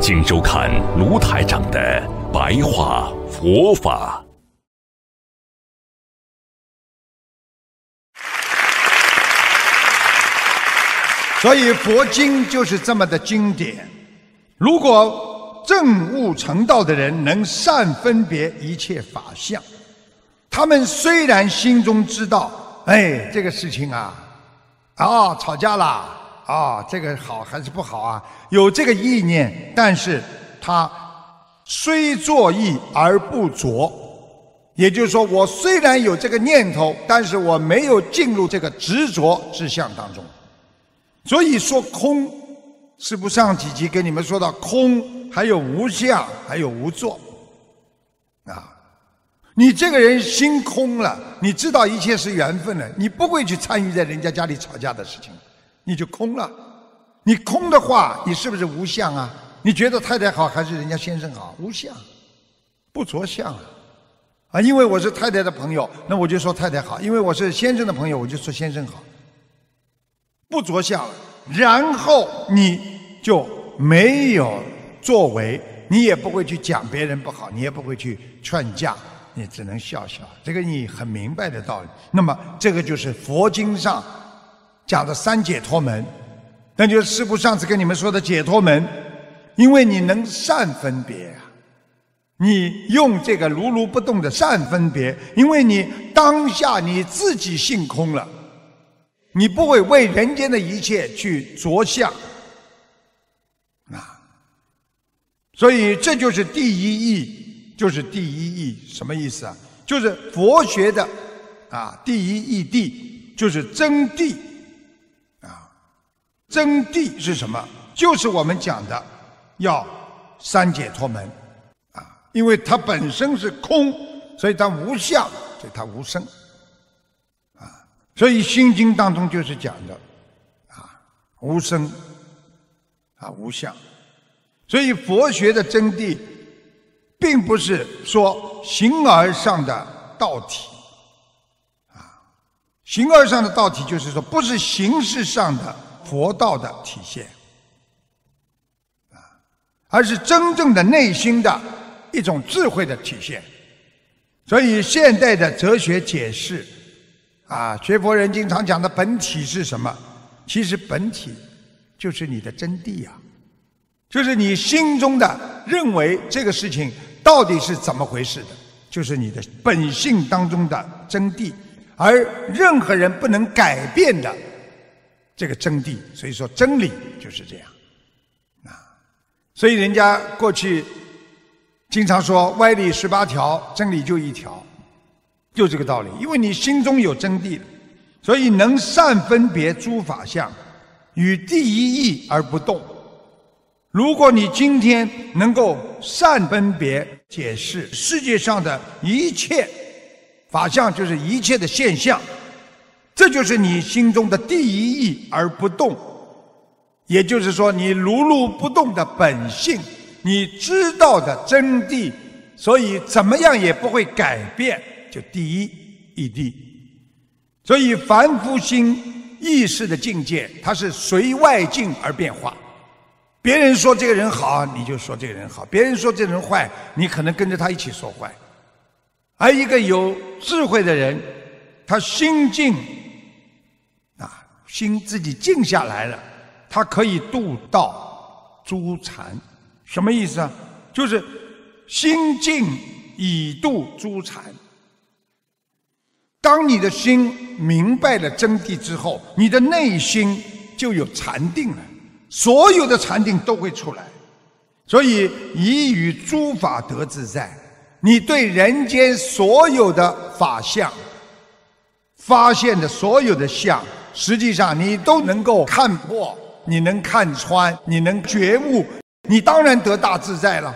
请收看卢台长的白话佛法。所以佛经就是这么的经典。如果证悟成道的人能善分别一切法相，他们虽然心中知道，哎，这个事情啊，啊，吵架啦。啊，这个好还是不好啊？有这个意念，但是他虽作意而不着，也就是说，我虽然有这个念头，但是我没有进入这个执着之相当中。所以说空，是不上几集跟你们说到空，还有无相，还有无作。啊，你这个人心空了，你知道一切是缘分了，你不会去参与在人家家里吵架的事情。你就空了，你空的话，你是不是无相啊？你觉得太太好还是人家先生好？无相，不着相啊！啊，因为我是太太的朋友，那我就说太太好；因为我是先生的朋友，我就说先生好。不着相，然后你就没有作为，你也不会去讲别人不好，你也不会去劝架，你只能笑笑。这个你很明白的道理。那么，这个就是佛经上。讲的三解脱门，那就是师父上次跟你们说的解脱门，因为你能善分别啊，你用这个如如不动的善分别，因为你当下你自己性空了，你不会为人间的一切去着相啊，所以这就是第一义，就是第一义，什么意思啊？就是佛学的啊第一义谛，就是真谛。真谛是什么？就是我们讲的，要三解脱门啊！因为它本身是空，所以它无相，所以它无生啊！所以《心经》当中就是讲的啊，无生啊，无相。所以佛学的真谛，并不是说形而上的道体啊，形而上的道体就是说，不是形式上的。佛道的体现啊，而是真正的内心的一种智慧的体现。所以现代的哲学解释啊，学佛人经常讲的本体是什么？其实本体就是你的真谛呀，就是你心中的认为这个事情到底是怎么回事的，就是你的本性当中的真谛，而任何人不能改变的。这个真谛，所以说真理就是这样，啊，所以人家过去经常说歪理十八条，真理就一条，就这个道理。因为你心中有真谛，所以能善分别诸法相，与第一义而不动。如果你今天能够善分别解释世界上的一切法相，就是一切的现象。这就是你心中的第一义而不动，也就是说，你如如不动的本性，你知道的真谛，所以怎么样也不会改变，就第一义谛。所以凡夫心意识的境界，它是随外境而变化。别人说这个人好，你就说这个人好；别人说这人坏，你可能跟着他一起说坏。而一个有智慧的人，他心境。心自己静下来了，他可以度道诸禅，什么意思啊？就是心静以度诸禅。当你的心明白了真谛之后，你的内心就有禅定了，所有的禅定都会出来。所以以与诸法得自在，你对人间所有的法相发现的所有的相。实际上，你都能够看破，你能看穿，你能觉悟，你当然得大自在了。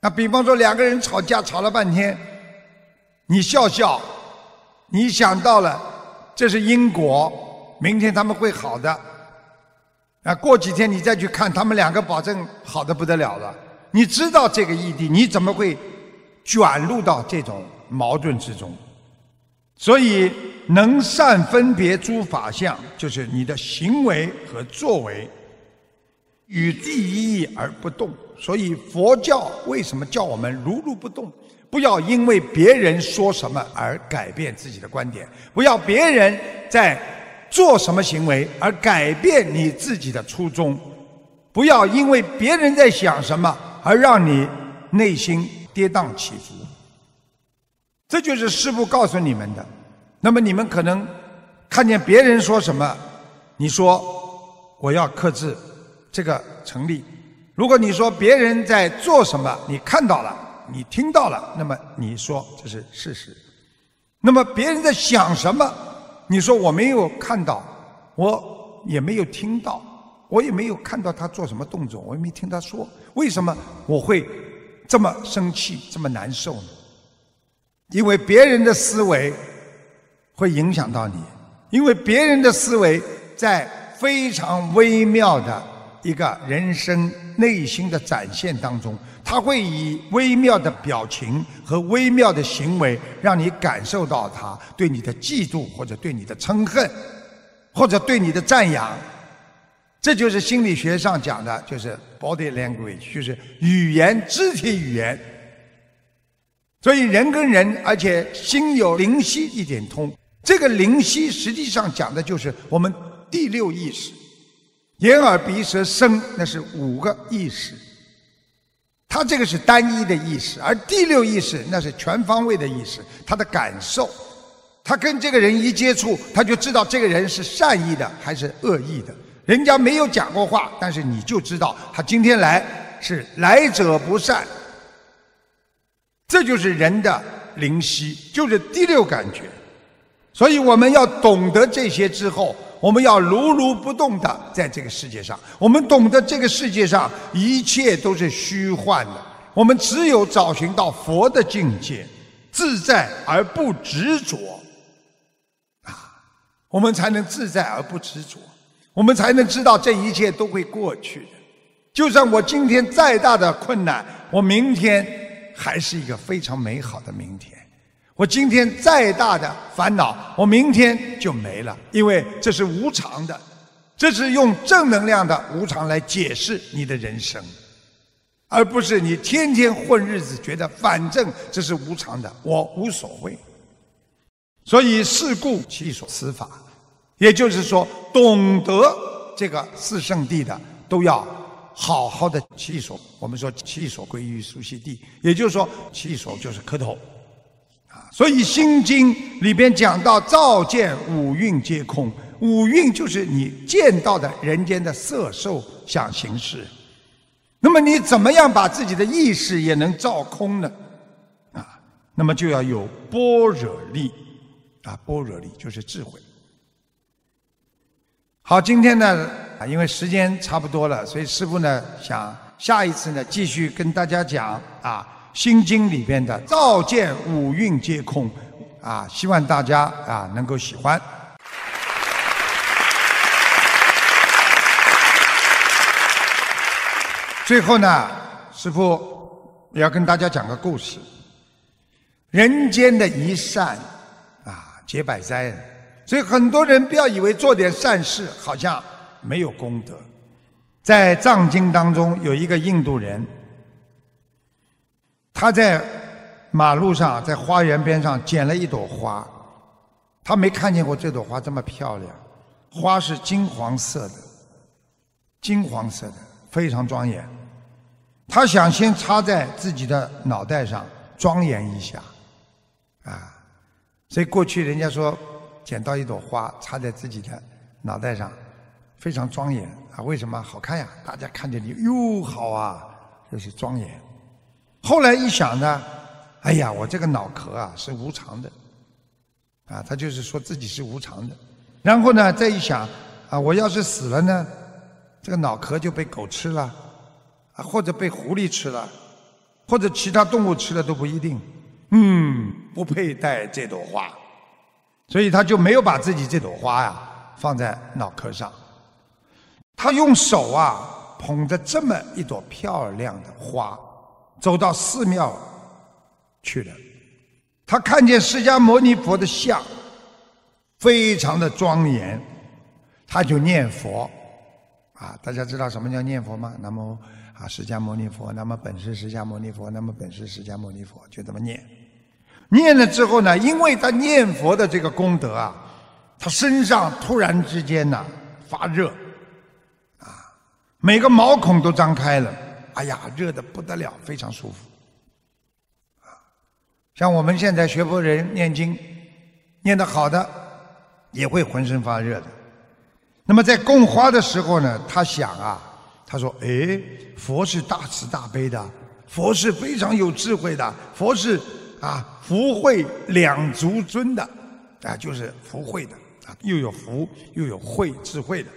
那比方说两个人吵架吵了半天，你笑笑，你想到了这是因果，明天他们会好的。啊，过几天你再去看，他们两个保证好的不得了了。你知道这个异地，你怎么会卷入到这种矛盾之中？所以能善分别诸法相，就是你的行为和作为与第一义而不动。所以佛教为什么叫我们如如不动？不要因为别人说什么而改变自己的观点，不要别人在做什么行为而改变你自己的初衷，不要因为别人在想什么而让你内心跌宕起伏。这就是师父告诉你们的。那么你们可能看见别人说什么，你说我要克制，这个成立。如果你说别人在做什么，你看到了，你听到了，那么你说这是事实。那么别人在想什么，你说我没有看到，我也没有听到，我也没有看到他做什么动作，我也没听他说，为什么我会这么生气，这么难受呢？因为别人的思维会影响到你，因为别人的思维在非常微妙的一个人生。内心的展现当中，他会以微妙的表情和微妙的行为，让你感受到他对你的嫉妒，或者对你的嗔恨，或者对你的赞扬。这就是心理学上讲的，就是 body language，就是语言、肢体语言。所以人跟人，而且心有灵犀一点通。这个灵犀实际上讲的就是我们第六意识。眼耳鼻舌身，那是五个意识，它这个是单一的意识，而第六意识那是全方位的意识，他的感受，他跟这个人一接触，他就知道这个人是善意的还是恶意的。人家没有讲过话，但是你就知道他今天来是来者不善。这就是人的灵犀，就是第六感觉。所以我们要懂得这些之后。我们要如如不动的在这个世界上，我们懂得这个世界上一切都是虚幻的。我们只有找寻到佛的境界，自在而不执着，啊，我们才能自在而不执着，我们才能知道这一切都会过去的。就算我今天再大的困难，我明天还是一个非常美好的明天。我今天再大的烦恼，我明天就没了，因为这是无常的，这是用正能量的无常来解释你的人生，而不是你天天混日子，觉得反正这是无常的，我无所谓。所以事故其所思法，也就是说，懂得这个四圣谛的，都要好好的起所。我们说起所归于熟悉地，也就是说起所就是磕头。所以《心经》里边讲到，照见五蕴皆空，五蕴就是你见到的人间的色受想行识。那么你怎么样把自己的意识也能照空呢？啊，那么就要有般若力，啊，般若力就是智慧。好，今天呢，啊，因为时间差不多了，所以师父呢想下一次呢继续跟大家讲啊。心经里边的“照见五蕴皆空”，啊，希望大家啊能够喜欢。最后呢，师父要跟大家讲个故事：人间的一善啊，解百灾。所以很多人不要以为做点善事好像没有功德。在藏经当中有一个印度人。他在马路上，在花园边上捡了一朵花，他没看见过这朵花这么漂亮，花是金黄色的，金黄色的非常庄严。他想先插在自己的脑袋上庄严一下，啊，所以过去人家说捡到一朵花插在自己的脑袋上，非常庄严啊。为什么好看呀？大家看见你哟好啊，就是庄严。后来一想呢，哎呀，我这个脑壳啊是无常的，啊，他就是说自己是无常的。然后呢，再一想，啊，我要是死了呢，这个脑壳就被狗吃了，啊，或者被狐狸吃了，或者其他动物吃了都不一定。嗯，不配戴这朵花，所以他就没有把自己这朵花呀放在脑壳上。他用手啊捧着这么一朵漂亮的花，走到寺庙去了。他看见释迦牟尼佛的像，非常的庄严，他就念佛。啊，大家知道什么叫念佛吗？那么啊，释迦牟尼佛，那么本师释迦牟尼佛，那么本师释迦牟尼佛，就这么念。念了之后呢，因为他念佛的这个功德啊，他身上突然之间呢发热，啊，每个毛孔都张开了，哎呀，热的不得了，非常舒服。啊，像我们现在学佛人念经，念得好的，也会浑身发热的。那么在供花的时候呢，他想啊，他说：“哎，佛是大慈大悲的，佛是非常有智慧的，佛是啊福慧两足尊的，啊就是福慧的啊，又有福又有慧智慧的，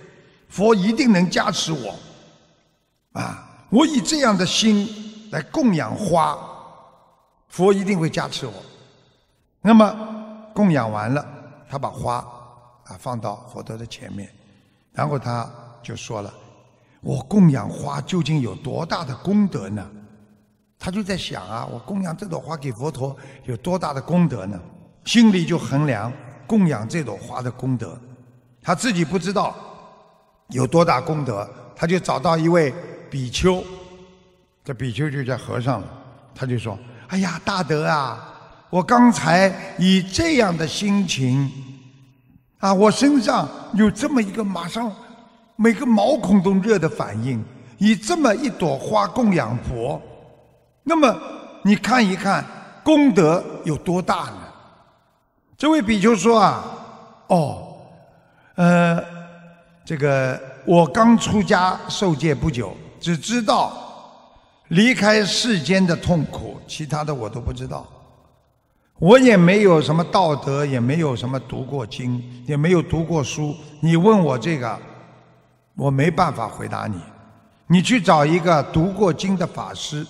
佛一定能加持我，啊，我以这样的心来供养花，佛一定会加持我。那么供养完了，他把花啊放到佛陀的前面。”然后他就说了：“我供养花究竟有多大的功德呢？”他就在想啊，我供养这朵花给佛陀有多大的功德呢？心里就衡量供养这朵花的功德，他自己不知道有多大功德，他就找到一位比丘，这比丘就叫和尚了。他就说：“哎呀，大德啊，我刚才以这样的心情。”啊，我身上有这么一个马上每个毛孔都热的反应，以这么一朵花供养佛，那么你看一看功德有多大呢？这位比丘说啊，哦，呃，这个我刚出家受戒不久，只知道离开世间的痛苦，其他的我都不知道。我也没有什么道德，也没有什么读过经，也没有读过书。你问我这个，我没办法回答你。你去找一个读过经的法师，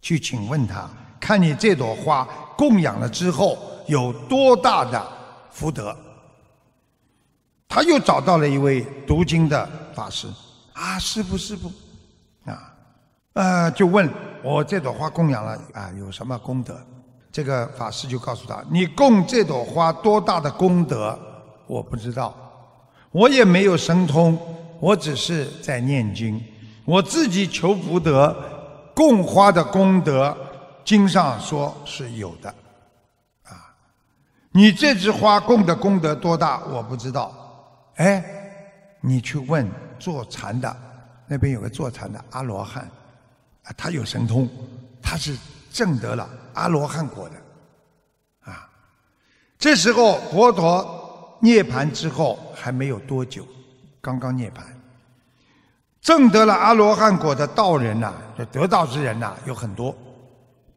去请问他，看你这朵花供养了之后有多大的福德。他又找到了一位读经的法师，啊，师傅，师傅，呃，就问我这朵花供养了啊，有什么功德？这个法师就告诉他：“你供这朵花多大的功德，我不知道，我也没有神通，我只是在念经，我自己求福德，供花的功德，经上说是有的，啊，你这枝花供的功德多大，我不知道，哎，你去问坐禅的，那边有个坐禅的阿罗汉，啊，他有神通，他是。”证得了阿罗汉果的，啊，这时候佛陀涅盘之后还没有多久，刚刚涅盘，证得了阿罗汉果的道人呐，就得道之人呐有很多，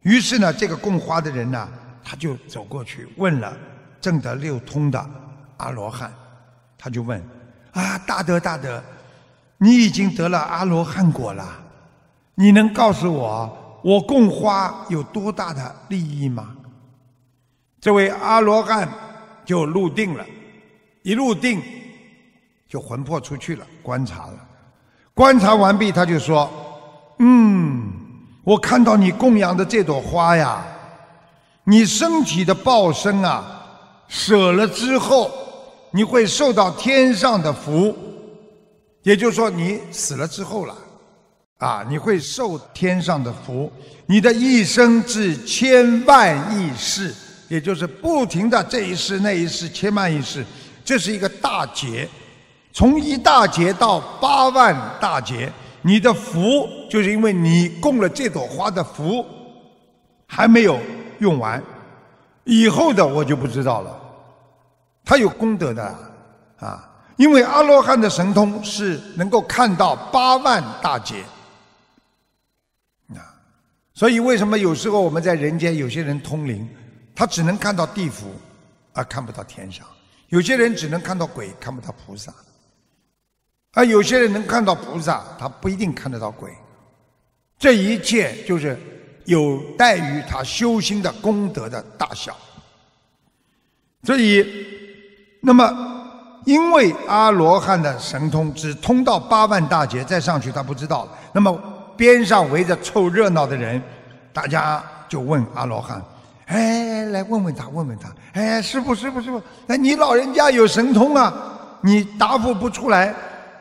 于是呢，这个供花的人呐，他就走过去问了证得六通的阿罗汉，他就问啊，大德大德，你已经得了阿罗汉果了，你能告诉我？我供花有多大的利益吗？这位阿罗汉就入定了，一入定就魂魄出去了，观察了，观察完毕，他就说：“嗯，我看到你供养的这朵花呀，你身体的报身啊，舍了之后，你会受到天上的福，也就是说，你死了之后了。”啊，你会受天上的福，你的一生至千万亿世，也就是不停的这一世那一世千万亿世，这是一个大劫，从一大劫到八万大劫，你的福就是因为你供了这朵花的福还没有用完，以后的我就不知道了，他有功德的啊，因为阿罗汉的神通是能够看到八万大劫。所以，为什么有时候我们在人间，有些人通灵，他只能看到地府，而看不到天上；有些人只能看到鬼，看不到菩萨；而有些人能看到菩萨，他不一定看得到鬼。这一切就是有待于他修心的功德的大小。所以，那么因为阿罗汉的神通只通到八万大劫，再上去他不知道。那么边上围着凑热闹的人，大家就问阿罗汉：“哎，来问问他，问问他，哎，师傅，师傅，师傅，哎，你老人家有神通啊，你答复不出来，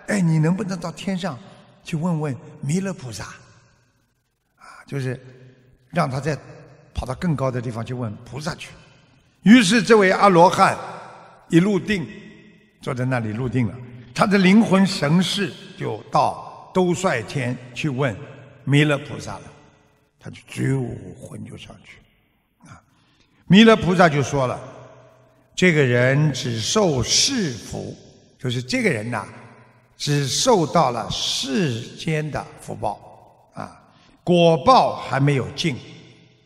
哎，你能不能到天上去问问弥勒菩萨？啊，就是让他再跑到更高的地方去问菩萨去。”于是，这位阿罗汉一入定，坐在那里入定了。他的灵魂神识就到兜率天去问弥勒菩萨了。他就就魂就上去，啊，弥勒菩萨就说了：“这个人只受世福，就是这个人呐，只受到了世间的福报，啊，果报还没有尽。”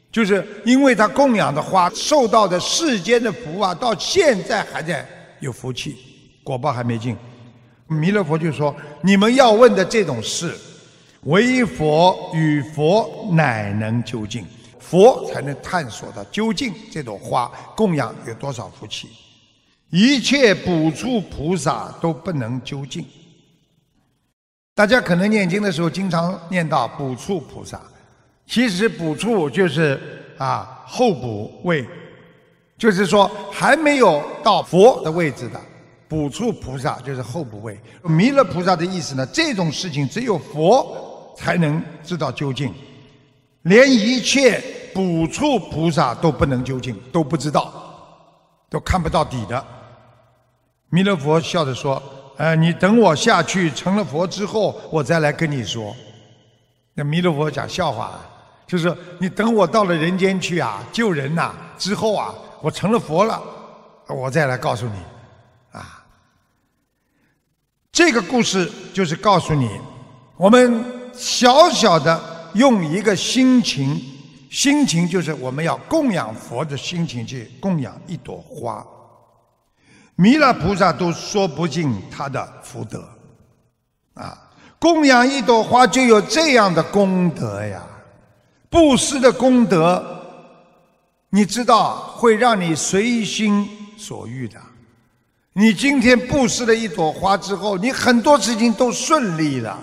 就是因为他供养的花受到的世间的福啊，到现在还在有福气，果报还没尽。弥勒佛就说：“你们要问的这种事，唯佛与佛乃能究竟，佛才能探索到究竟这朵花供养有多少福气，一切补处菩萨都不能究竟。大家可能念经的时候经常念到补处菩萨。”其实补处就是啊后补位，就是说还没有到佛的位置的补处菩萨就是后补位。弥勒菩萨的意思呢，这种事情只有佛才能知道究竟，连一切补处菩萨都不能究竟，都不知道，都看不到底的。弥勒佛笑着说：“呃，你等我下去成了佛之后，我再来跟你说。”那弥勒佛讲笑话。就是你等我到了人间去啊，救人呐，之后啊，我成了佛了，我再来告诉你，啊，这个故事就是告诉你，我们小小的用一个心情，心情就是我们要供养佛的心情去供养一朵花，弥勒菩萨都说不尽他的福德，啊，供养一朵花就有这样的功德呀。布施的功德，你知道会让你随心所欲的。你今天布施了一朵花之后，你很多事情都顺利了。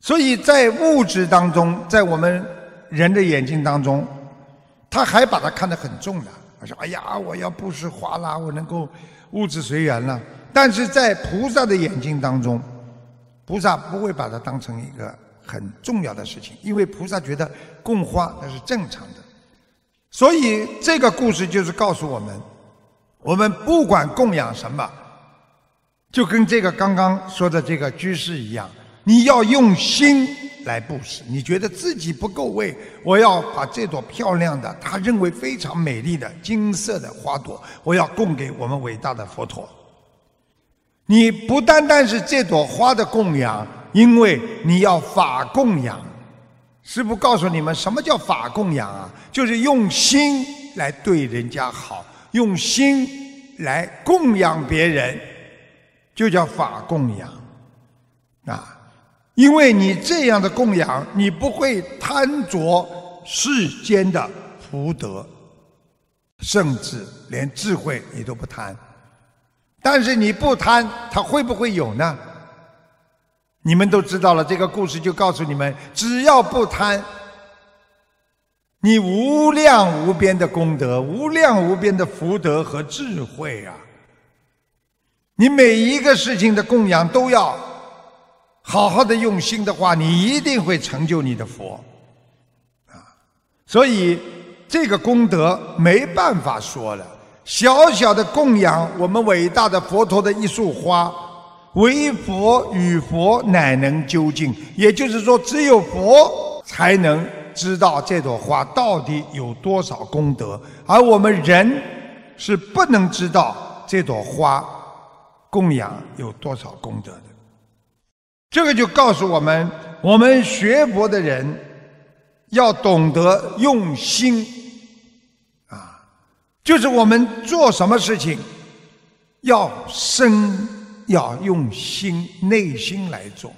所以在物质当中，在我们人的眼睛当中，他还把它看得很重的。他说：“哎呀，我要布施花啦，我能够物质随缘了。”但是在菩萨的眼睛当中，菩萨不会把它当成一个。很重要的事情，因为菩萨觉得供花那是正常的，所以这个故事就是告诉我们：我们不管供养什么，就跟这个刚刚说的这个居士一样，你要用心来布施。你觉得自己不够位，我要把这朵漂亮的、他认为非常美丽的金色的花朵，我要供给我们伟大的佛陀。你不单单是这朵花的供养。因为你要法供养，师父告诉你们，什么叫法供养啊？就是用心来对人家好，用心来供养别人，就叫法供养啊。因为你这样的供养，你不会贪着世间的福德，甚至连智慧你都不贪。但是你不贪，它会不会有呢？你们都知道了，这个故事就告诉你们：只要不贪，你无量无边的功德、无量无边的福德和智慧啊！你每一个事情的供养都要好好的用心的话，你一定会成就你的佛啊！所以这个功德没办法说了，小小的供养我们伟大的佛陀的一束花。唯佛与佛乃能究竟，也就是说，只有佛才能知道这朵花到底有多少功德，而我们人是不能知道这朵花供养有多少功德的。这个就告诉我们，我们学佛的人要懂得用心啊，就是我们做什么事情要深。要用心、内心来做，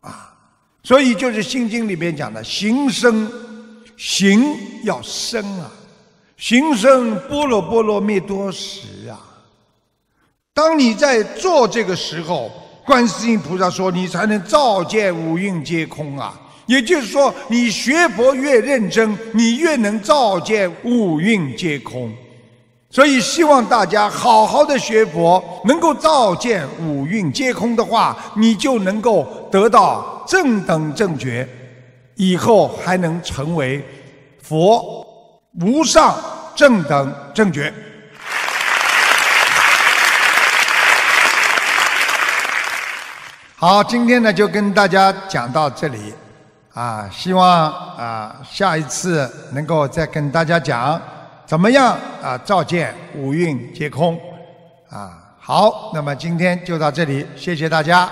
啊，所以就是《心经》里面讲的“行深行要深啊，行深般若波罗蜜多时啊。当你在做这个时候，观世音菩萨说，你才能照见五蕴皆空啊。也就是说，你学佛越认真，你越能照见五蕴皆空。所以，希望大家好好的学佛，能够照见五蕴皆空的话，你就能够得到正等正觉，以后还能成为佛无上正等正觉。好，今天呢就跟大家讲到这里。啊，希望啊下一次能够再跟大家讲怎么样啊照见五蕴皆空啊。好，那么今天就到这里，谢谢大家。